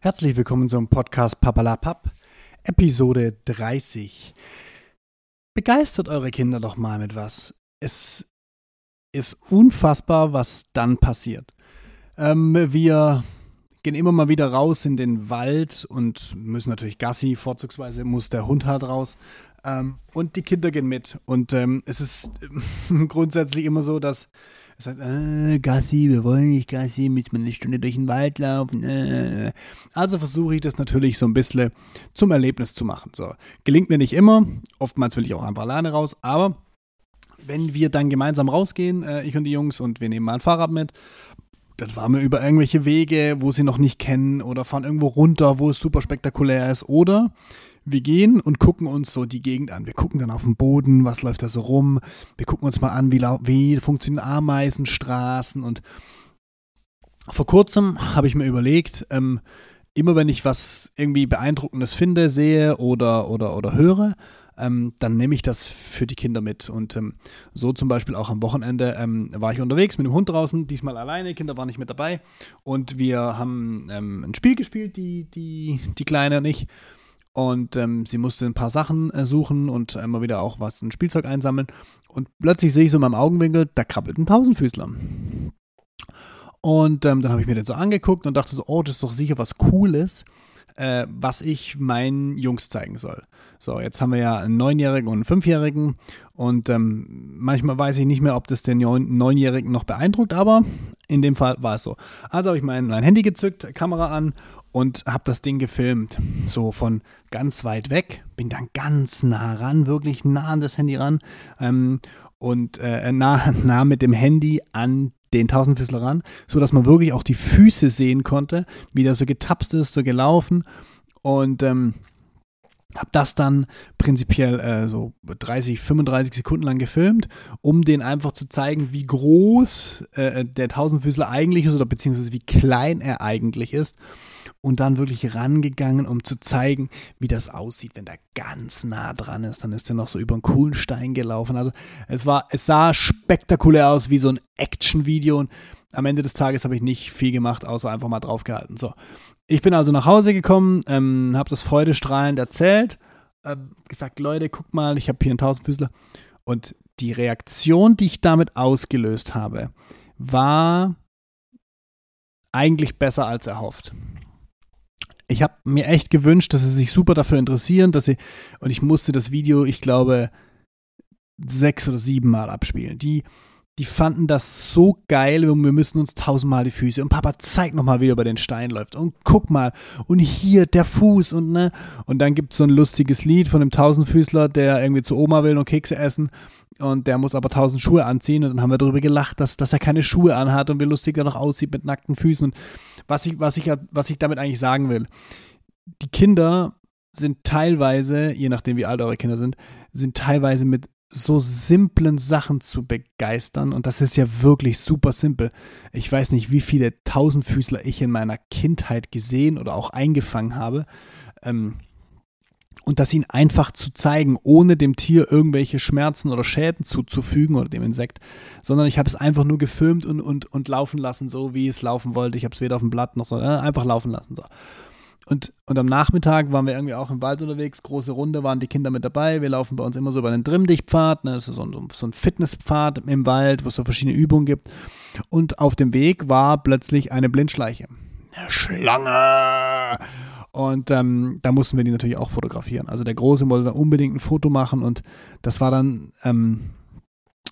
Herzlich willkommen zum Podcast Papalapap, Episode 30. Begeistert eure Kinder doch mal mit was. Es ist unfassbar, was dann passiert. Ähm, wir gehen immer mal wieder raus in den Wald und müssen natürlich Gassi, vorzugsweise muss der Hund halt raus. Ähm, und die Kinder gehen mit. Und ähm, es ist grundsätzlich immer so, dass er sagt, äh, Gassi, wir wollen nicht Gassi, mit eine Stunde durch den Wald laufen. Äh. Also versuche ich das natürlich so ein bisschen zum Erlebnis zu machen. So. Gelingt mir nicht immer, oftmals will ich auch einfach alleine raus, aber wenn wir dann gemeinsam rausgehen, äh, ich und die Jungs, und wir nehmen mal ein Fahrrad mit, dann fahren wir über irgendwelche Wege, wo sie noch nicht kennen, oder fahren irgendwo runter, wo es super spektakulär ist, oder wir gehen und gucken uns so die Gegend an. Wir gucken dann auf den Boden, was läuft da so rum. Wir gucken uns mal an, wie, wie funktionieren Ameisenstraßen. Und vor kurzem habe ich mir überlegt, ähm, immer wenn ich was irgendwie Beeindruckendes finde, sehe oder, oder, oder höre, ähm, dann nehme ich das für die Kinder mit. Und ähm, so zum Beispiel auch am Wochenende ähm, war ich unterwegs mit dem Hund draußen, diesmal alleine, Kinder waren nicht mit dabei. Und wir haben ähm, ein Spiel gespielt, die, die, die Kleine und ich. Und ähm, sie musste ein paar Sachen äh, suchen und immer wieder auch was, ein Spielzeug einsammeln. Und plötzlich sehe ich so in meinem Augenwinkel, da krabbelt ein Tausendfüßler. Und ähm, dann habe ich mir den so angeguckt und dachte so, oh, das ist doch sicher was Cooles, äh, was ich meinen Jungs zeigen soll. So, jetzt haben wir ja einen Neunjährigen und einen Fünfjährigen und ähm, manchmal weiß ich nicht mehr, ob das den Neunjährigen noch beeindruckt, aber in dem Fall war es so. Also habe ich mein, mein Handy gezückt, Kamera an und habe das Ding gefilmt. So von ganz weit weg, bin dann ganz nah ran, wirklich nah an das Handy ran ähm, und äh, nah, nah mit dem Handy an den Tausendfüßler ran, sodass man wirklich auch die Füße sehen konnte, wie der so getapst ist, so gelaufen. Und ähm, habe das dann prinzipiell äh, so 30, 35 Sekunden lang gefilmt, um den einfach zu zeigen, wie groß äh, der Tausendfüßler eigentlich ist oder beziehungsweise wie klein er eigentlich ist und dann wirklich rangegangen, um zu zeigen, wie das aussieht, wenn der ganz nah dran ist. Dann ist er noch so über einen coolen Stein gelaufen. Also es war, es sah spektakulär aus wie so ein Action-Video und am Ende des Tages habe ich nicht viel gemacht, außer einfach mal draufgehalten. So, ich bin also nach Hause gekommen, ähm, habe das freudestrahlend erzählt, äh, gesagt, Leute, guck mal, ich habe hier einen Tausendfüßler. Und die Reaktion, die ich damit ausgelöst habe, war eigentlich besser als erhofft ich habe mir echt gewünscht, dass sie sich super dafür interessieren, dass sie, und ich musste das Video, ich glaube, sechs oder sieben Mal abspielen. Die, die fanden das so geil und wir müssen uns tausendmal die Füße. Und Papa zeigt nochmal, wie er über den Stein läuft. Und guck mal. Und hier der Fuß und ne. Und dann gibt es so ein lustiges Lied von dem Tausendfüßler, der irgendwie zu Oma will und Kekse essen und der muss aber tausend Schuhe anziehen und dann haben wir darüber gelacht, dass, dass er keine Schuhe anhat und wie lustig er noch aussieht mit nackten Füßen. Und was ich, was ich, was ich damit eigentlich sagen will, die Kinder sind teilweise, je nachdem wie alt eure Kinder sind, sind teilweise mit so simplen Sachen zu begeistern und das ist ja wirklich super simpel. Ich weiß nicht, wie viele Tausendfüßler ich in meiner Kindheit gesehen oder auch eingefangen habe. Ähm, und das ihnen einfach zu zeigen, ohne dem Tier irgendwelche Schmerzen oder Schäden zuzufügen oder dem Insekt, sondern ich habe es einfach nur gefilmt und, und, und laufen lassen, so wie es laufen wollte. Ich habe es weder auf dem Blatt noch so, äh, einfach laufen lassen. So. Und, und am Nachmittag waren wir irgendwie auch im Wald unterwegs, große Runde, waren die Kinder mit dabei. Wir laufen bei uns immer so über den Drimmdichtpfad, ne? das ist so ein, so ein Fitnesspfad im Wald, wo es so verschiedene Übungen gibt. Und auf dem Weg war plötzlich eine Blindschleiche. Eine Schlange! Und ähm, da mussten wir die natürlich auch fotografieren. Also der Große wollte dann unbedingt ein Foto machen und das war dann ähm,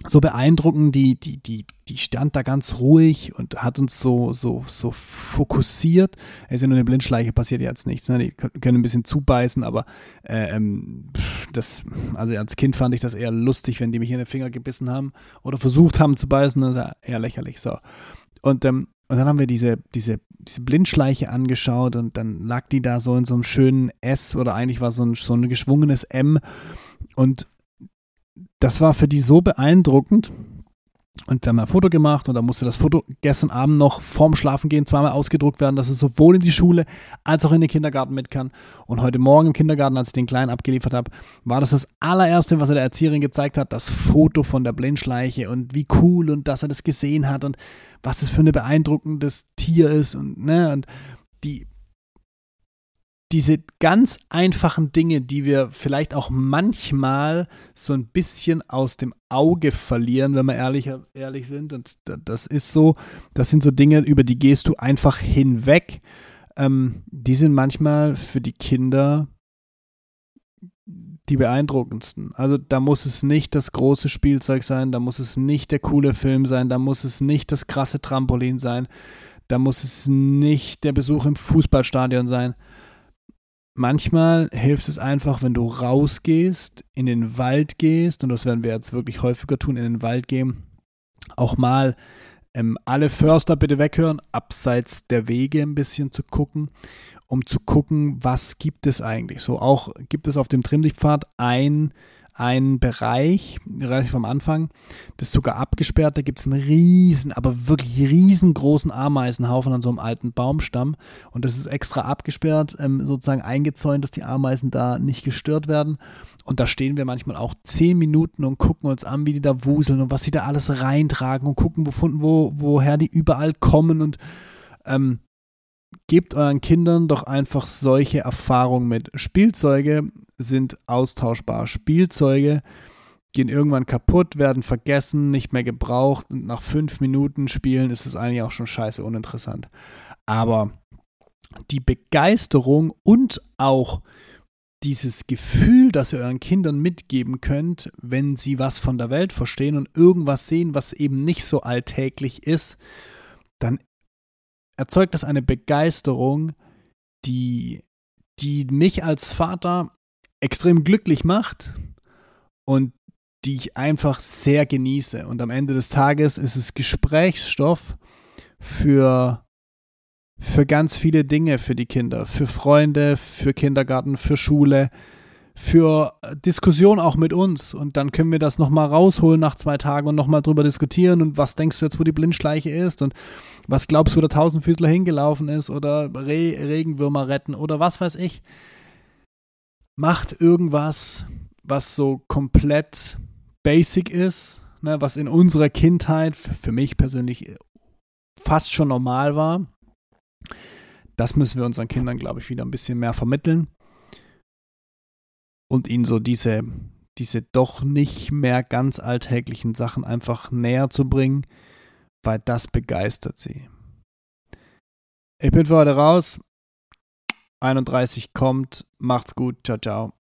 so beeindruckend. Die, die, die, die stand da ganz ruhig und hat uns so, so, so fokussiert. Es ist ja nur eine Blindschleiche, passiert jetzt nichts. Ne? Die können ein bisschen zubeißen, aber äh, ähm, das, also als Kind fand ich das eher lustig, wenn die mich in den Finger gebissen haben oder versucht haben zu beißen. Das ist ja eher lächerlich. So. Und ähm, und dann haben wir diese, diese, diese Blindschleiche angeschaut und dann lag die da so in so einem schönen S oder eigentlich war so ein, so ein geschwungenes M. Und das war für die so beeindruckend, und wir haben ein Foto gemacht und da musste das Foto gestern Abend noch vorm Schlafengehen zweimal ausgedruckt werden, dass es sowohl in die Schule als auch in den Kindergarten mit kann. Und heute Morgen im Kindergarten, als ich den Kleinen abgeliefert habe, war das das allererste, was er der Erzieherin gezeigt hat, das Foto von der Blindschleiche und wie cool und dass er das gesehen hat und was es für ein beeindruckendes Tier ist und, ne, und die, diese ganz einfachen Dinge, die wir vielleicht auch manchmal so ein bisschen aus dem Auge verlieren, wenn wir ehrlich, ehrlich sind. Und das ist so, das sind so Dinge, über die gehst du einfach hinweg. Ähm, die sind manchmal für die Kinder die beeindruckendsten. Also da muss es nicht das große Spielzeug sein, da muss es nicht der coole Film sein, da muss es nicht das krasse Trampolin sein, da muss es nicht der Besuch im Fußballstadion sein manchmal hilft es einfach, wenn du rausgehst, in den Wald gehst, und das werden wir jetzt wirklich häufiger tun, in den Wald gehen, auch mal ähm, alle Förster bitte weghören, abseits der Wege ein bisschen zu gucken, um zu gucken, was gibt es eigentlich. So auch gibt es auf dem Trimmlichtpfad ein ein Bereich, relativ am Anfang, das ist sogar abgesperrt. Da gibt es einen riesen, aber wirklich riesengroßen Ameisenhaufen an so einem alten Baumstamm. Und das ist extra abgesperrt, ähm, sozusagen eingezäunt, dass die Ameisen da nicht gestört werden. Und da stehen wir manchmal auch zehn Minuten und gucken uns an, wie die da wuseln und was sie da alles reintragen und gucken, wovon, wo, woher die überall kommen. Und ähm, gebt euren Kindern doch einfach solche Erfahrungen mit. Spielzeuge sind austauschbar. Spielzeuge gehen irgendwann kaputt, werden vergessen, nicht mehr gebraucht und nach fünf Minuten Spielen ist es eigentlich auch schon scheiße uninteressant. Aber die Begeisterung und auch dieses Gefühl, das ihr euren Kindern mitgeben könnt, wenn sie was von der Welt verstehen und irgendwas sehen, was eben nicht so alltäglich ist, dann erzeugt das eine Begeisterung, die, die mich als Vater extrem glücklich macht und die ich einfach sehr genieße. Und am Ende des Tages ist es Gesprächsstoff für, für ganz viele Dinge für die Kinder, für Freunde, für Kindergarten, für Schule, für Diskussion auch mit uns. Und dann können wir das nochmal rausholen nach zwei Tagen und nochmal drüber diskutieren. Und was denkst du jetzt, wo die Blindschleiche ist? Und was glaubst du, wo der Tausendfüßler hingelaufen ist? Oder Re Regenwürmer retten? Oder was weiß ich. Macht irgendwas, was so komplett basic ist, ne, was in unserer Kindheit für mich persönlich fast schon normal war. Das müssen wir unseren Kindern, glaube ich, wieder ein bisschen mehr vermitteln und ihnen so diese, diese doch nicht mehr ganz alltäglichen Sachen einfach näher zu bringen, weil das begeistert sie. Ich bin für heute raus. 31 kommt. Macht's gut. Ciao, ciao.